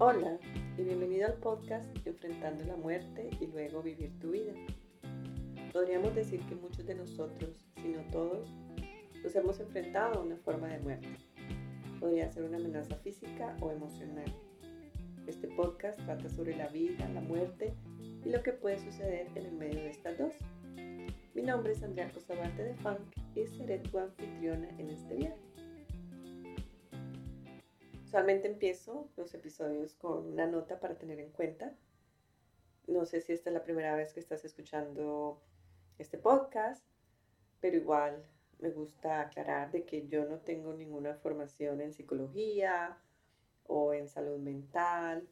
Hola y bienvenido al podcast Enfrentando la muerte y luego vivir tu vida. Podríamos decir que muchos de nosotros, si no todos, nos hemos enfrentado a una forma de muerte. Podría ser una amenaza física o emocional. Este podcast trata sobre la vida, la muerte y lo que puede suceder en el medio de estas dos. Mi nombre es Andrea Cosabarte de Funk y seré tu anfitriona en este viaje. Usualmente empiezo los episodios con una nota para tener en cuenta. No sé si esta es la primera vez que estás escuchando este podcast, pero igual me gusta aclarar de que yo no tengo ninguna formación en psicología o en salud mental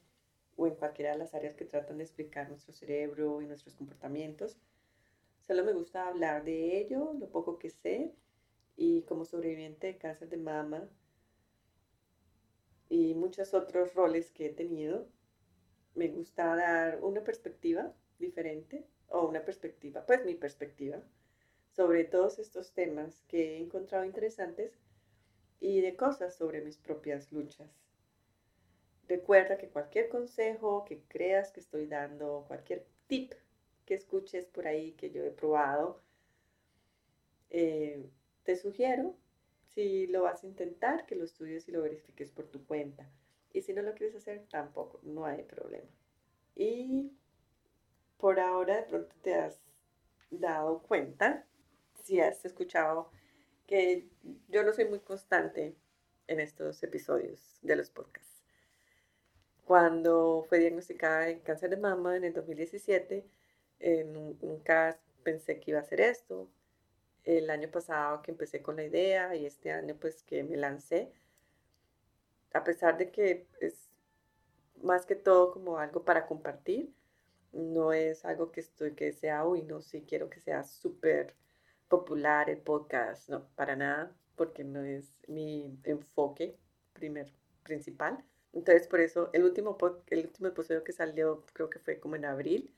o en cualquiera de las áreas que tratan de explicar nuestro cerebro y nuestros comportamientos. Solo me gusta hablar de ello, lo poco que sé, y como sobreviviente de cáncer de mama, y muchos otros roles que he tenido, me gusta dar una perspectiva diferente o una perspectiva, pues mi perspectiva, sobre todos estos temas que he encontrado interesantes y de cosas sobre mis propias luchas. Recuerda que cualquier consejo que creas que estoy dando, cualquier tip que escuches por ahí que yo he probado, eh, te sugiero si lo vas a intentar, que lo estudies y lo verifiques por tu cuenta. Y si no lo quieres hacer, tampoco, no hay problema. Y por ahora de pronto te has dado cuenta, si has escuchado, que yo no soy muy constante en estos episodios de los podcasts. Cuando fue diagnosticada en cáncer de mama en el 2017, nunca pensé que iba a hacer esto el año pasado que empecé con la idea y este año pues que me lancé, a pesar de que es más que todo como algo para compartir, no es algo que estoy que sea, uy, no, sí quiero que sea súper popular el podcast, no, para nada, porque no es mi enfoque primer, principal. Entonces, por eso, el último, el último episodio que salió, creo que fue como en abril,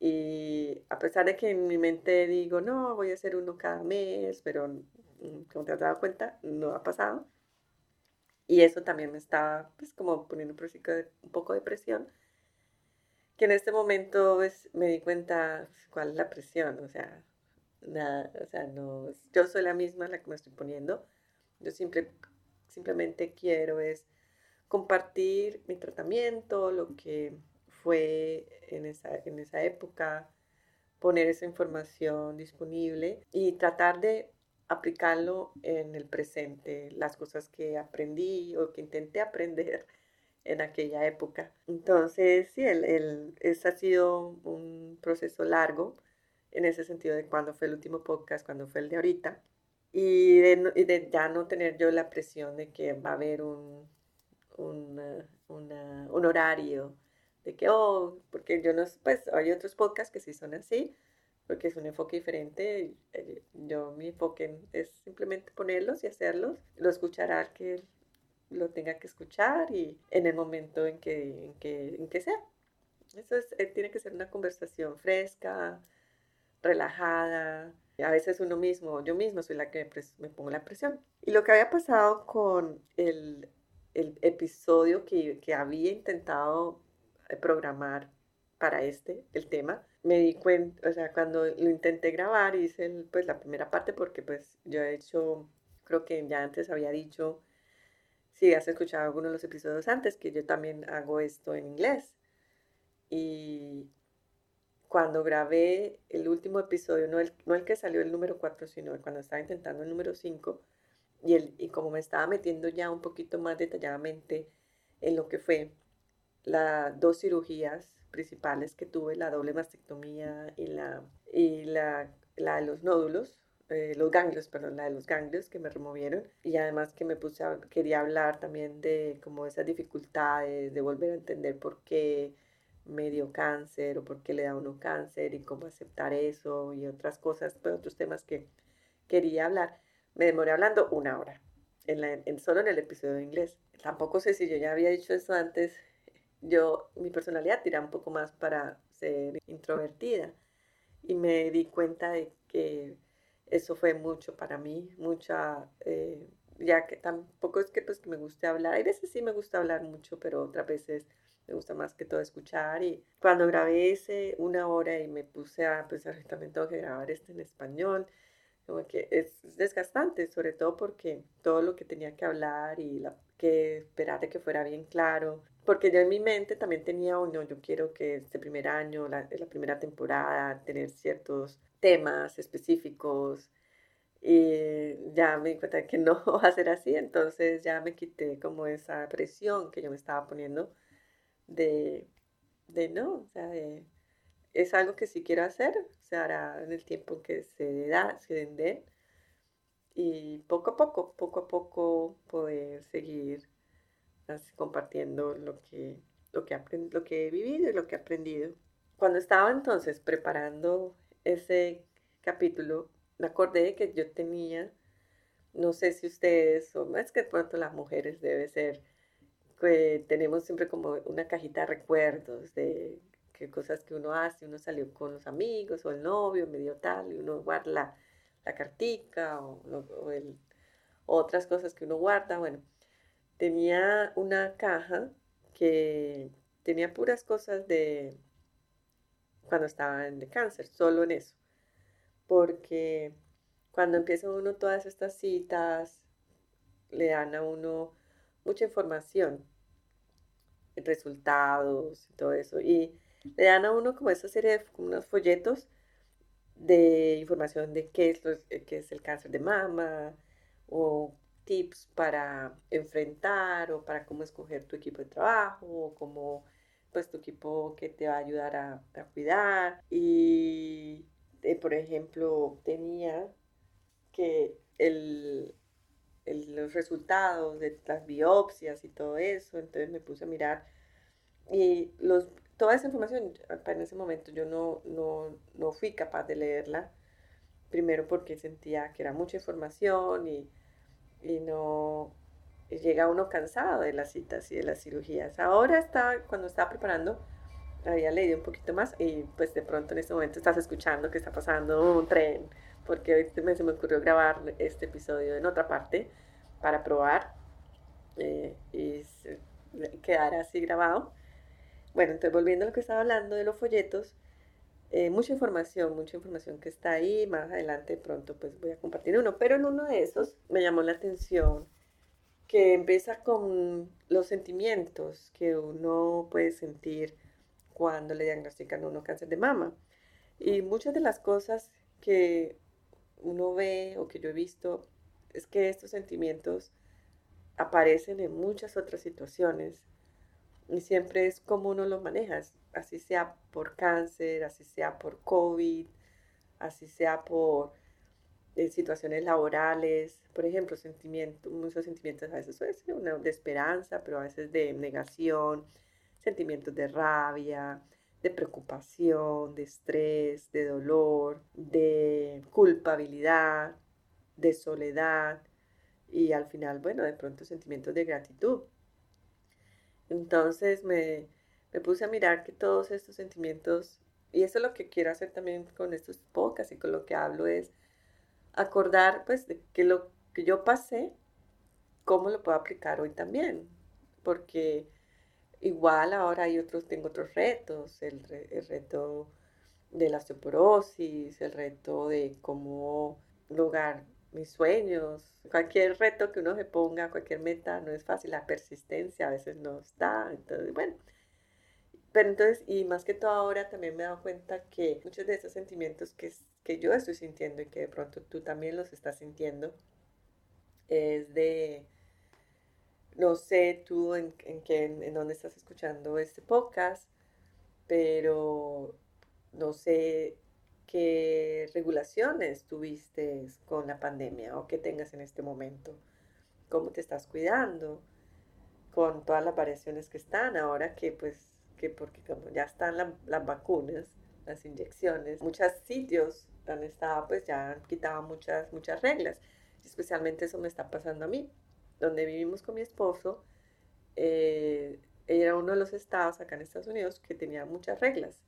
y a pesar de que en mi mente digo, no, voy a hacer uno cada mes, pero mm, como te has dado cuenta, no ha pasado. Y eso también me estaba, pues, como poniendo un poco de presión. Que en este momento pues, me di cuenta pues, cuál es la presión. O sea, nada, o sea, no, yo soy la misma la que me estoy poniendo. Yo siempre, simplemente quiero es compartir mi tratamiento, lo que fue en esa, en esa época poner esa información disponible y tratar de aplicarlo en el presente, las cosas que aprendí o que intenté aprender en aquella época. Entonces, sí, el, el, ese ha sido un proceso largo en ese sentido de cuando fue el último podcast, cuando fue el de ahorita, y de, y de ya no tener yo la presión de que va a haber un, un, un horario de que, oh, porque yo no, pues hay otros podcasts que sí son así, porque es un enfoque diferente. Eh, yo mi enfoque es simplemente ponerlos y hacerlos. Lo escuchará el que lo tenga que escuchar y en el momento en que, en que, en que sea. Eso es, eh, tiene que ser una conversación fresca, relajada. A veces uno mismo, yo mismo soy la que me, pongo la presión. Y lo que había pasado con el, el episodio que, que había intentado programar para este, el tema, me di cuenta, o sea, cuando lo intenté grabar, hice pues la primera parte porque pues yo he hecho, creo que ya antes había dicho, si has escuchado algunos de los episodios antes, que yo también hago esto en inglés. Y cuando grabé el último episodio, no el, no el que salió el número 4, sino cuando estaba intentando el número 5, y, el, y como me estaba metiendo ya un poquito más detalladamente en lo que fue las dos cirugías principales que tuve, la doble mastectomía y la, y la, la de los nódulos, eh, los ganglios, perdón, la de los ganglios que me removieron y además que me puse a, quería hablar también de como esas dificultades, de volver a entender por qué me dio cáncer o por qué le da uno cáncer y cómo aceptar eso y otras cosas, pues otros temas que quería hablar. Me demoré hablando una hora, en la, en, solo en el episodio de inglés. Tampoco sé si yo ya había dicho eso antes yo, mi personalidad tira un poco más para ser introvertida. Y me di cuenta de que eso fue mucho para mí, mucha, eh, ya que tampoco es que pues que me guste hablar, hay veces sí me gusta hablar mucho, pero otras veces me gusta más que todo escuchar. Y cuando grabé ese una hora y me puse a pensar también tengo que grabar este en español, como que es desgastante, sobre todo porque todo lo que tenía que hablar y la, que esperar de que fuera bien claro, porque yo en mi mente también tenía, uno, yo quiero que este primer año, la, la primera temporada, tener ciertos temas específicos, y ya me di cuenta de que no va a ser así, entonces ya me quité como esa presión que yo me estaba poniendo de, de no, o sea, es algo que sí quiero hacer, se hará en el tiempo que se da, se den, y poco a poco, poco a poco poder seguir compartiendo lo que, lo, que he vivido y lo que he aprendido. Cuando estaba entonces preparando ese capítulo, me acordé que yo tenía, no sé si ustedes, o más que de pronto las mujeres debe ser, que tenemos siempre como una cajita de recuerdos de que cosas que uno hace, uno salió con los amigos o el novio, medio tal, y uno guarda la, la cartica o, otras cosas que uno guarda. Bueno, tenía una caja que tenía puras cosas de cuando estaba en de cáncer, solo en eso. Porque cuando empieza uno todas estas citas, le dan a uno mucha información, resultados y todo eso, y le dan a uno como esa serie de unos folletos de información de qué es, qué es el cáncer de mama o tips para enfrentar o para cómo escoger tu equipo de trabajo o cómo pues tu equipo que te va a ayudar a, a cuidar y eh, por ejemplo, tenía que el, los resultados de las biopsias y todo eso, entonces me puse a mirar y los, toda esa información, en ese momento yo no, no, no fui capaz de leerla, primero porque sentía que era mucha información y, y no llega uno cansado de las citas y de las cirugías. Ahora está, cuando estaba preparando, había leído un poquito más y pues de pronto en este momento estás escuchando que está pasando un tren, porque hoy me, se me ocurrió grabar este episodio en otra parte para probar eh, y quedar así grabado. Bueno, entonces volviendo a lo que estaba hablando de los folletos, eh, mucha información, mucha información que está ahí, más adelante pronto pues voy a compartir uno, pero en uno de esos me llamó la atención que empieza con los sentimientos que uno puede sentir cuando le diagnostican a uno cáncer de mama. Y muchas de las cosas que uno ve o que yo he visto es que estos sentimientos aparecen en muchas otras situaciones y siempre es como uno los maneja, así sea por cáncer, así sea por COVID, así sea por eh, situaciones laborales, por ejemplo, sentimientos, muchos sentimientos a veces una de esperanza, pero a veces de negación, sentimientos de rabia, de preocupación, de estrés, de dolor, de culpabilidad, de soledad y al final, bueno, de pronto sentimientos de gratitud. Entonces me, puse a mirar que todos estos sentimientos, y eso es lo que quiero hacer también con estos podcasts y con lo que hablo es acordar pues de que lo que yo pasé, cómo lo puedo aplicar hoy también, porque Igual ahora hay otros, tengo otros retos, el, reto de la osteoporosis, el reto de cómo lograr mis sueños, cualquier reto que uno se ponga, cualquier meta, no es fácil, la persistencia a veces no está, entonces bueno. Pero entonces, y más que todo ahora también me he dado cuenta que muchos de esos sentimientos que, que yo estoy sintiendo y que de pronto tú también los estás sintiendo, es de no sé tú en, en, qué, en dónde estás escuchando este podcast, pero no sé qué regulaciones tuviste con la pandemia o qué tengas en este momento, cómo te estás cuidando con todas las variaciones que están ahora que pues que porque como ya están las vacunas, las inyecciones, muchos sitios han estado pues ya han quitado muchas muchas reglas, especialmente eso me está pasando a mí. Donde vivimos con mi esposo, eh, era uno de los estados acá en Estados Unidos que tenía muchas reglas.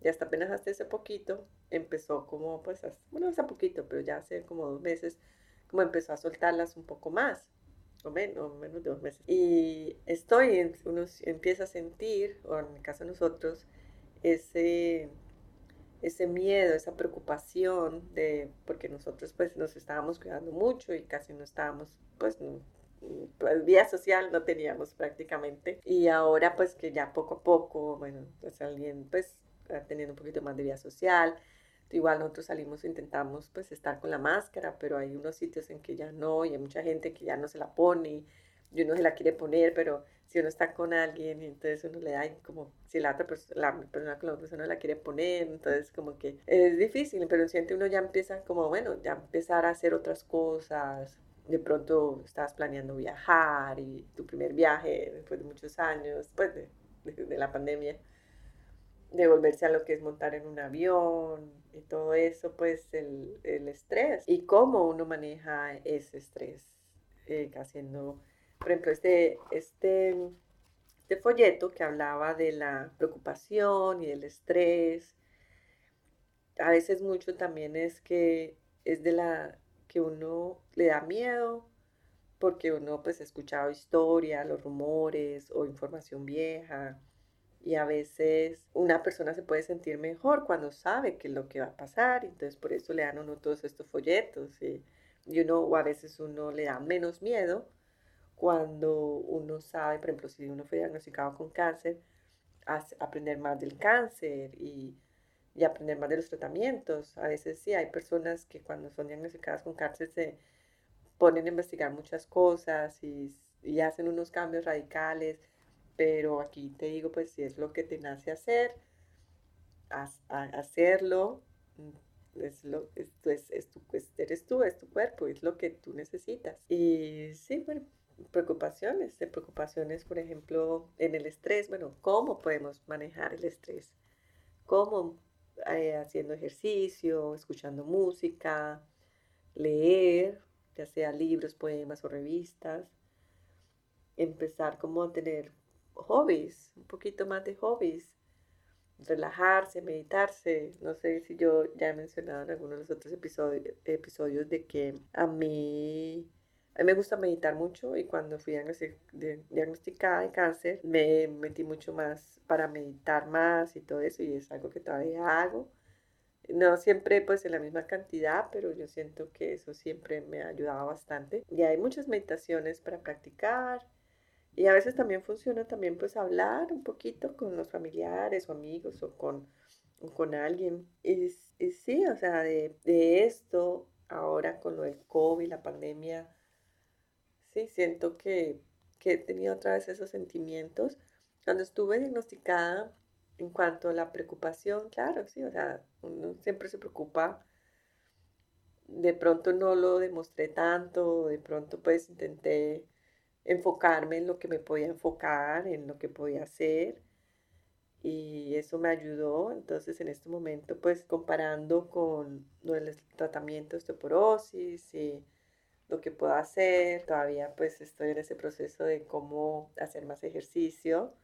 Y hasta apenas hasta ese poquito empezó como, pues, bueno, hace poquito, pero ya hace como dos meses, como empezó a soltarlas un poco más, o menos, menos de dos meses. Y estoy, uno empieza a sentir, o en el caso de nosotros, ese, ese miedo, esa preocupación de, porque nosotros pues nos estábamos cuidando mucho y casi no estábamos, pues, pues vía social no teníamos prácticamente. Y ahora pues que ya poco a poco, bueno, pues alguien pues teniendo un poquito más de vida social, Igual nosotros salimos e intentamos pues estar con la máscara, pero hay unos sitios en que ya no y hay mucha gente que ya no se la pone y uno se la quiere poner, pero si uno está con alguien entonces uno le da como si la otra persona, la persona con la otra persona la quiere poner, entonces como que es difícil, pero siente uno ya empieza como, bueno, ya empezar a hacer otras cosas. De pronto estabas planeando viajar y tu primer viaje después de muchos años, después de, de la pandemia, de volverse a lo que es montar en un avión y todo eso, pues el, el estrés y cómo uno maneja ese estrés eh, haciendo, por ejemplo, este, este, este folleto que hablaba de la preocupación y del estrés, a veces mucho también es que es de la que uno le da miedo porque uno pues ha escuchado historia, los rumores o información vieja y a veces una persona se puede sentir mejor cuando sabe que es lo que va a pasar, entonces por eso le dan a uno todos estos folletos y, uno, o a veces uno le da menos miedo cuando uno sabe, por ejemplo, si uno fue diagnosticado con cáncer, aprender más del cáncer y, y, aprender más de los tratamientos. A veces sí, hay personas que cuando son diagnosticadas con cáncer se ponen a investigar muchas cosas y, y hacen unos cambios radicales pero aquí te digo, pues si es lo que te nace hacer, hacerlo, mm, es lo, es, es, tu, eres tú, es tu cuerpo, es lo que tú necesitas. Y sí, bueno, preocupaciones, de preocupaciones, por ejemplo, en el estrés, bueno, ¿cómo podemos manejar el estrés? ¿Cómo? Eh, haciendo ejercicio, escuchando música, leer, ya sea libros, poemas o revistas, empezar como a tener hobbies, un poquito más de hobbies, relajarse, meditarse. No sé si yo ya he mencionado en algunos de los otros episodios, episodios de que a mí, a mí me gusta meditar mucho y cuando fui diagnosticada de cáncer me metí mucho más para meditar más y todo eso y es algo que todavía hago. No siempre pues en la misma cantidad, pero yo siento que eso siempre me ha ayudado bastante. Y hay muchas meditaciones para practicar y a veces también funciona también pues hablar un poquito con los familiares o amigos o con, con alguien. Y, sí, o sea, de, esto, ahora con lo del COVID, la pandemia, sí, siento que, que he tenido otra vez esos sentimientos. Cuando estuve diagnosticada, en cuanto a la preocupación, claro, sí, o sea, uno siempre se preocupa. De pronto no lo demostré tanto, de pronto pues intenté enfocarme en lo que me podía enfocar, en lo que podía hacer. Y eso me ayudó. Entonces, en este momento, pues comparando con el tratamiento de osteoporosis y lo que puedo hacer, todavía pues estoy en ese proceso de cómo hacer más ejercicio,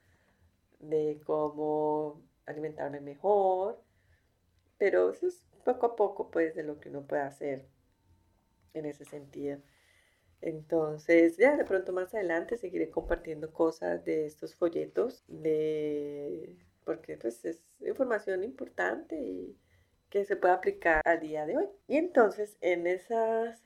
de cómo alimentarme mejor, pero eso es poco a poco pues de lo que uno puede hacer en ese sentido. Entonces, ya de pronto más adelante seguiré compartiendo cosas de estos folletos, de, porque pues es información importante y que se puede aplicar al día de hoy. Y entonces en esas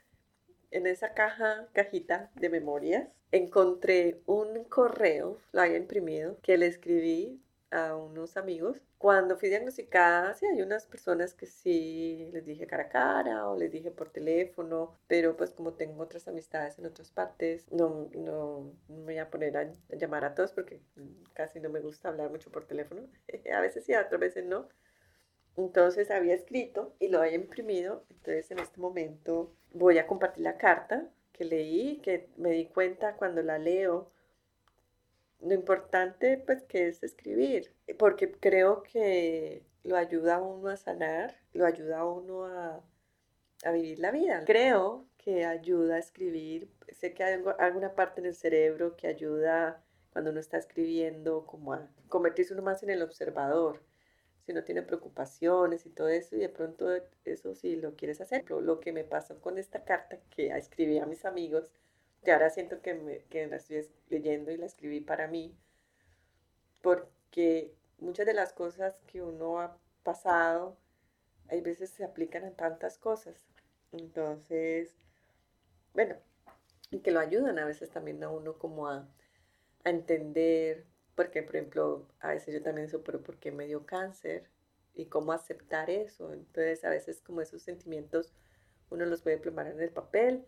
en esa caja, cajita de memorias, encontré un correo, lo había imprimido, que le escribí a unos amigos. Cuando fui diagnosticada, sí, hay unas personas que sí les dije cara a cara o les dije por teléfono, pero pues como tengo otras amistades en otras partes, no, no, me voy a poner a, llamar a todos porque casi no me gusta hablar mucho por teléfono. a veces sí, a otras veces no. Entonces había escrito y lo había imprimido. Entonces en este momento voy a compartir la carta que leí, que me di cuenta cuando la leo lo importante pues que es escribir, porque creo que lo ayuda a uno a sanar, lo ayuda a uno a, vivir la vida. Creo que ayuda a escribir, sé que hay alguna parte en el cerebro que ayuda cuando uno está escribiendo como a convertirse uno más en el observador. si uno tiene preocupaciones y todo eso, y de pronto eso sí lo quieres hacer. Lo que me pasó con esta carta que escribí a mis amigos, que ahora siento que, que la estoy leyendo y la escribí para mí, porque muchas de las cosas que uno ha pasado, hay veces se aplican a tantas cosas. Entonces, bueno, y que lo ayudan a veces también a uno como a, a entender porque, por ejemplo, a veces yo también supero porque me dio cáncer y cómo aceptar eso. Entonces, a veces como esos sentimientos uno los puede plumar en el papel,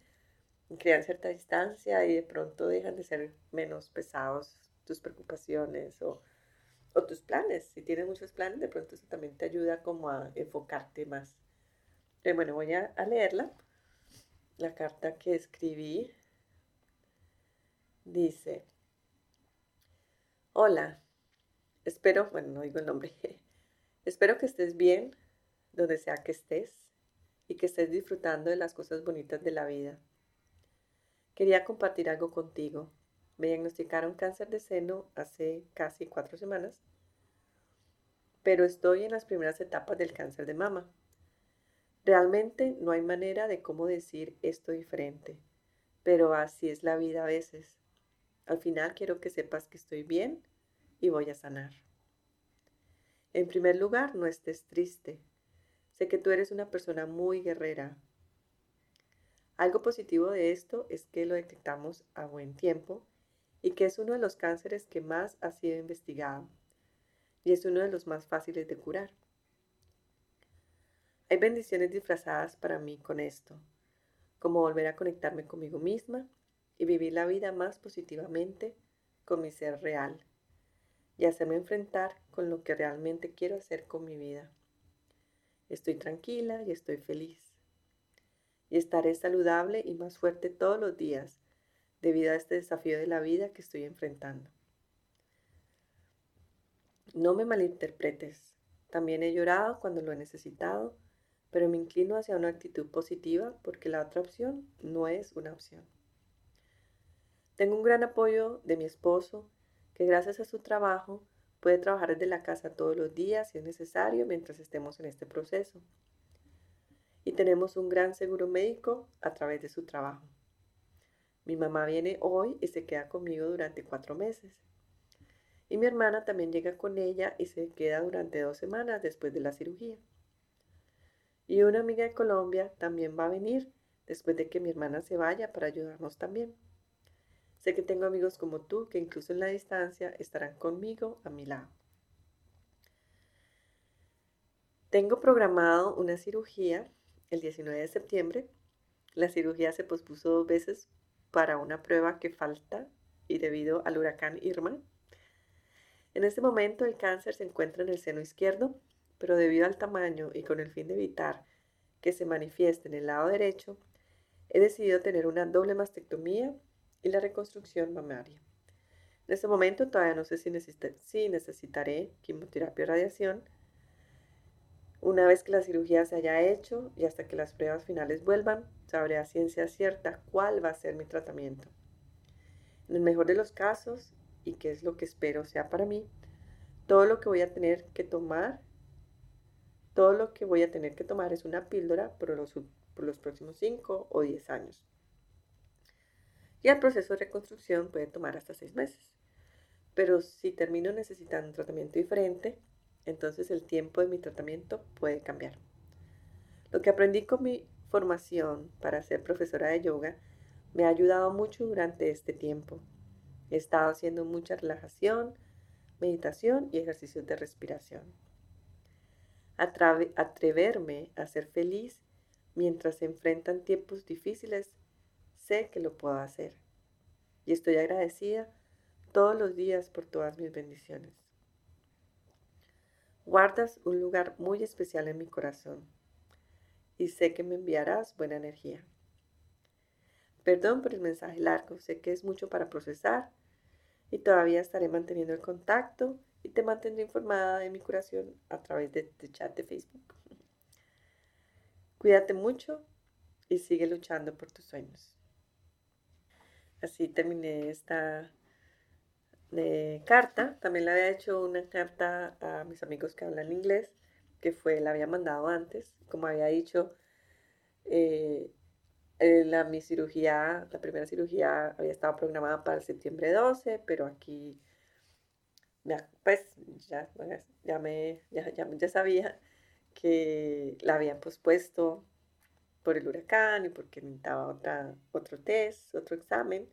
crean cierta distancia y de pronto dejan de ser menos pesados tus preocupaciones o, o tus planes. Si tienes muchos planes, de pronto eso también te ayuda como a enfocarte más. Pero bueno, voy a, a leerla. La carta que escribí dice, Hola, espero, bueno, no digo el nombre, espero que estés bien donde sea que estés y que estés disfrutando de las cosas bonitas de la vida. Quería compartir algo contigo. Me diagnosticaron cáncer de seno hace casi cuatro semanas, pero estoy en las primeras etapas del cáncer de mama. Realmente no hay manera de cómo decir esto diferente, pero así es la vida a veces. Al final quiero que sepas que estoy bien y voy a sanar. En primer lugar, no estés triste. Sé que tú eres una persona muy guerrera. Algo positivo de esto es que lo detectamos a buen tiempo y que es uno de los cánceres que más ha sido investigado y es uno de los más fáciles de curar. Hay bendiciones disfrazadas para mí con esto, como volver a conectarme conmigo misma y vivir la vida más positivamente con mi ser real y hacerme enfrentar con lo que realmente quiero hacer con mi vida. Estoy tranquila y estoy feliz. Y estaré saludable y más fuerte todos los días debido a este desafío de la vida que estoy enfrentando. No me malinterpretes. También he llorado cuando lo he necesitado, pero me inclino hacia una actitud positiva porque la otra opción no es una opción. Tengo un gran apoyo de mi esposo, que gracias a su trabajo puede trabajar desde la casa todos los días si es necesario mientras estemos en este proceso. Y tenemos un gran seguro médico a través de su trabajo. Mi mamá viene hoy y se queda conmigo durante cuatro meses. Y mi hermana también llega con ella y se queda durante dos semanas después de la cirugía. Y una amiga de Colombia también va a venir después de que mi hermana se vaya para ayudarnos también. Sé que tengo amigos como tú que incluso en la distancia estarán conmigo a mi lado. Tengo programado una cirugía el 19 de septiembre. La cirugía se pospuso dos veces para una prueba que falta y debido al huracán Irma. En este momento el cáncer se encuentra en el seno izquierdo, pero debido al tamaño y con el fin de evitar que se manifieste en el lado derecho, he decidido tener una doble mastectomía y la reconstrucción mamaria. En este momento todavía no sé si, si necesitaré quimioterapia o radiación. Una vez que la cirugía se haya hecho y hasta que las pruebas finales vuelvan, sabré a ciencia cierta cuál va a ser mi tratamiento. En el mejor de los casos, y que es lo que espero sea para mí, todo lo que voy a tener que tomar, todo lo que voy a tener que tomar es una píldora por los, por los próximos 5 o 10 años y el proceso de reconstrucción puede tomar hasta seis meses. Pero si termino necesitando un tratamiento diferente, entonces el tiempo de mi tratamiento puede cambiar. Lo que aprendí con mi formación para ser profesora de yoga me ha ayudado mucho durante este tiempo. He estado haciendo mucha relajación, meditación y ejercicios de respiración. atreverme a ser feliz mientras se enfrentan tiempos difíciles Sé que lo puedo hacer y estoy agradecida todos los días por todas mis bendiciones. Guardas un lugar muy especial en mi corazón y sé que me enviarás buena energía. Perdón por el mensaje largo, sé que es mucho para procesar y todavía estaré manteniendo el contacto y te mantendré informada de mi curación a través de, este chat de Facebook. Cuídate mucho y sigue luchando por tus sueños. Así terminé esta de carta. También le había hecho una carta a mis amigos que hablan inglés, que fue, la había mandado antes. Como había dicho, eh, la, mi cirugía, la primera cirugía había estado programada para el septiembre 12, pero aquí, ya, pues ya, ya, me, ya, ya, sabía que la habían pospuesto por el huracán y porque necesitaba otra, otro test, otro examen.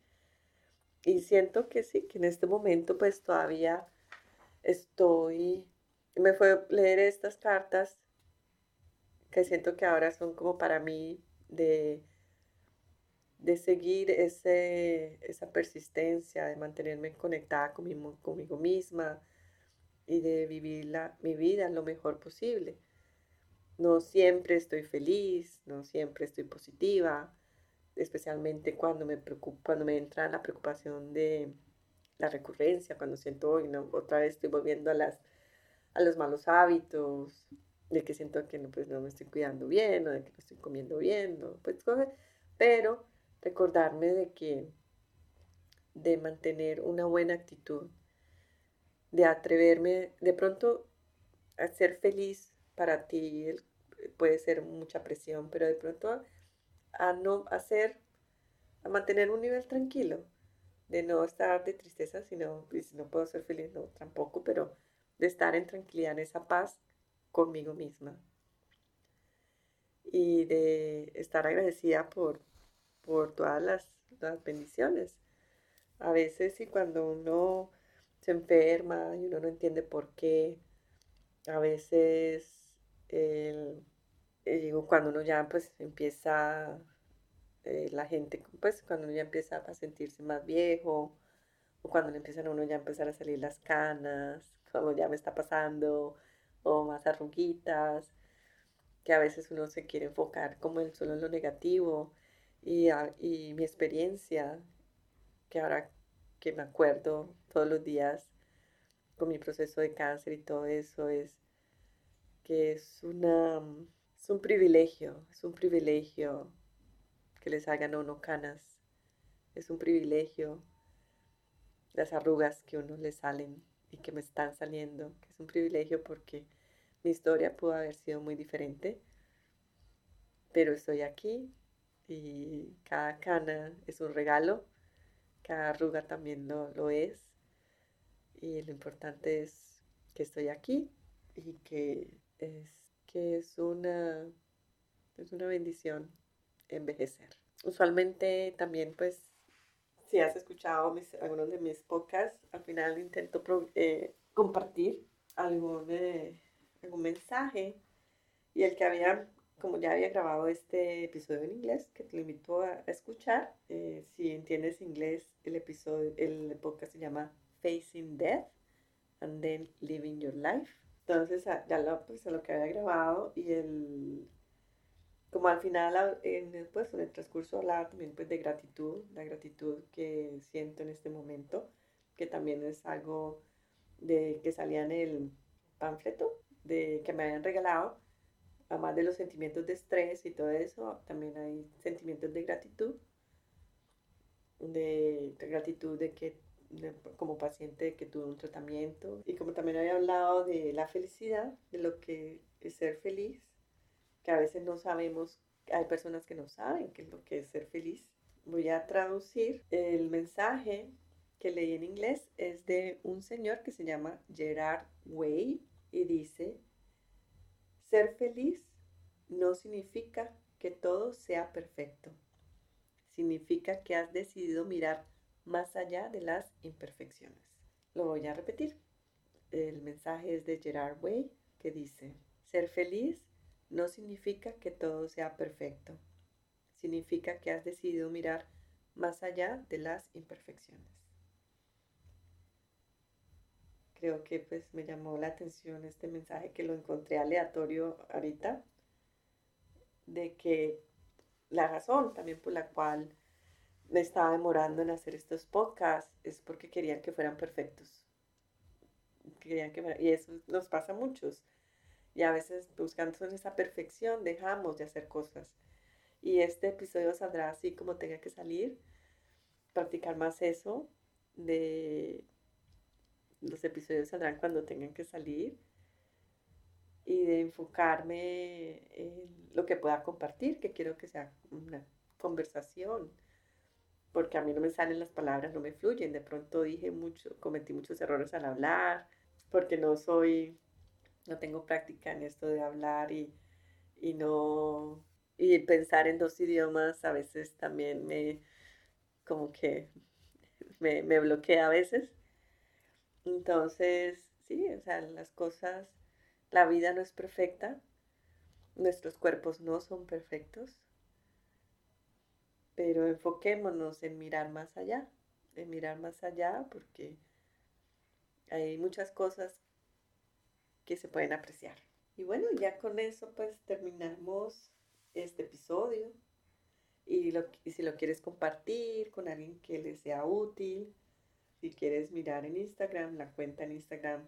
Y siento que sí, que en este momento pues todavía estoy, me fue leer estas cartas que siento que ahora son como para mí de, de seguir ese, esa persistencia, de mantenerme conectada conmigo, conmigo misma y de vivir la, mi vida lo mejor posible. No siempre estoy feliz, no siempre estoy positiva, especialmente cuando me preocupa, cuando me entra la preocupación de la recurrencia, cuando siento, hoy no, otra vez estoy volviendo a, las, a los malos hábitos, de que siento que no, pues, no me estoy cuidando bien, o de que no estoy comiendo bien, pues, pero recordarme de que, de mantener una buena actitud, de atreverme, de pronto a ser feliz para ti puede ser mucha presión, pero de pronto a no hacer, a mantener un nivel tranquilo, de no estar de tristeza, sino, si no puedo ser feliz, no, tampoco, pero de estar en tranquilidad, en esa paz conmigo misma. Y de estar agradecida por, por todas las, bendiciones. A veces y cuando uno se enferma y uno no entiende por qué, a veces el, eh, digo, cuando uno ya pues empieza, eh, la gente, pues cuando uno ya empieza a sentirse más viejo, o cuando le empiezan a uno ya a empezar a salir las canas, como ya me está pasando, o más arruguitas, que a veces uno se quiere enfocar como en solo en lo negativo, y, y mi experiencia, que ahora que me acuerdo todos los días con mi proceso de cáncer y todo eso, es que es una es un privilegio, es un privilegio que les hagan a uno canas. Es un privilegio las arrugas que a uno le salen y que me están saliendo. Es un privilegio porque mi historia pudo haber sido muy diferente. Pero estoy aquí y cada cana es un regalo. Cada arruga también lo, lo es. Y lo importante es que estoy aquí y que es que es una, es una bendición envejecer. Usualmente también pues si has escuchado mis, algunos de mis podcasts, al final intento eh, compartir algún, eh, algún mensaje y el que había, como ya había grabado este episodio en inglés, que te invito a, escuchar, eh, si entiendes inglés, el episodio, el podcast se llama Facing Death and then Living Your Life. Entonces ya lo, pues, lo que había grabado y el, como al final, en, pues, en el transcurso hablaba también pues, de gratitud, la gratitud que siento en este momento, que también es algo de que salía en el panfleto de, que me habían regalado, además de los sentimientos de estrés y todo eso, también hay sentimientos de gratitud, de, de gratitud de que como paciente que tuvo un tratamiento. Y como también había hablado de la felicidad, de lo que es ser feliz, que a veces no sabemos, hay personas que no saben qué es lo que es ser feliz. Voy a traducir el mensaje que leí en inglés, es de un señor que se llama Gerard Way y dice, ser feliz no significa que todo sea perfecto, significa que has decidido mirar más allá de las imperfecciones. Lo voy a repetir. El mensaje es de Gerard Way que dice, ser feliz no significa que todo sea perfecto, significa que has decidido mirar más allá de las imperfecciones. Creo que pues me llamó la atención este mensaje que lo encontré aleatorio ahorita, de que la razón también por la cual me estaba demorando en hacer estos podcasts es porque querían que fueran perfectos. Querían que y eso nos pasa a muchos. Y a veces buscando esa perfección dejamos de hacer cosas. Y este episodio saldrá así como tenga que salir. Practicar más eso de los episodios saldrán cuando tengan que salir y de enfocarme en lo que pueda compartir, que quiero que sea una conversación, porque a mí no me salen las palabras, no me fluyen. De pronto dije mucho, cometí muchos errores al hablar, porque no soy, no tengo práctica en esto de hablar y, y no, y pensar en dos idiomas a veces también me, como que me, me bloquea a veces. Entonces, sí, o sea, las cosas, la vida no es perfecta, nuestros cuerpos no son perfectos, pero enfoquémonos en mirar más allá, en mirar más allá porque hay muchas cosas que se pueden apreciar. Y bueno, ya con eso pues terminamos este episodio. Y, lo, y si lo quieres compartir con alguien que le sea útil, si quieres mirar en Instagram, la cuenta en Instagram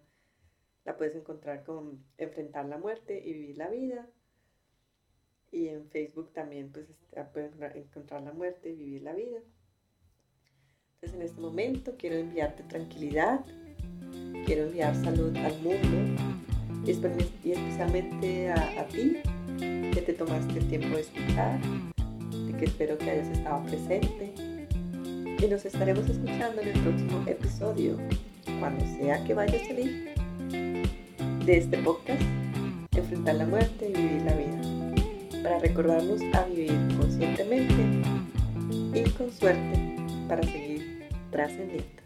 la puedes encontrar con Enfrentar la muerte y vivir la vida. Y en Facebook también pues puedes encontrar la muerte y vivir la vida. Entonces en este momento quiero enviarte tranquilidad, quiero enviar salud al mundo y especialmente a, a ti que te tomaste el tiempo de escuchar, de que espero que hayas estado presente y nos estaremos escuchando en el próximo episodio, cuando sea que vaya a salir de este podcast, enfrentar la muerte y vivir la vida, para recordarnos a vivir conscientemente y con suerte para seguir trascendiendo.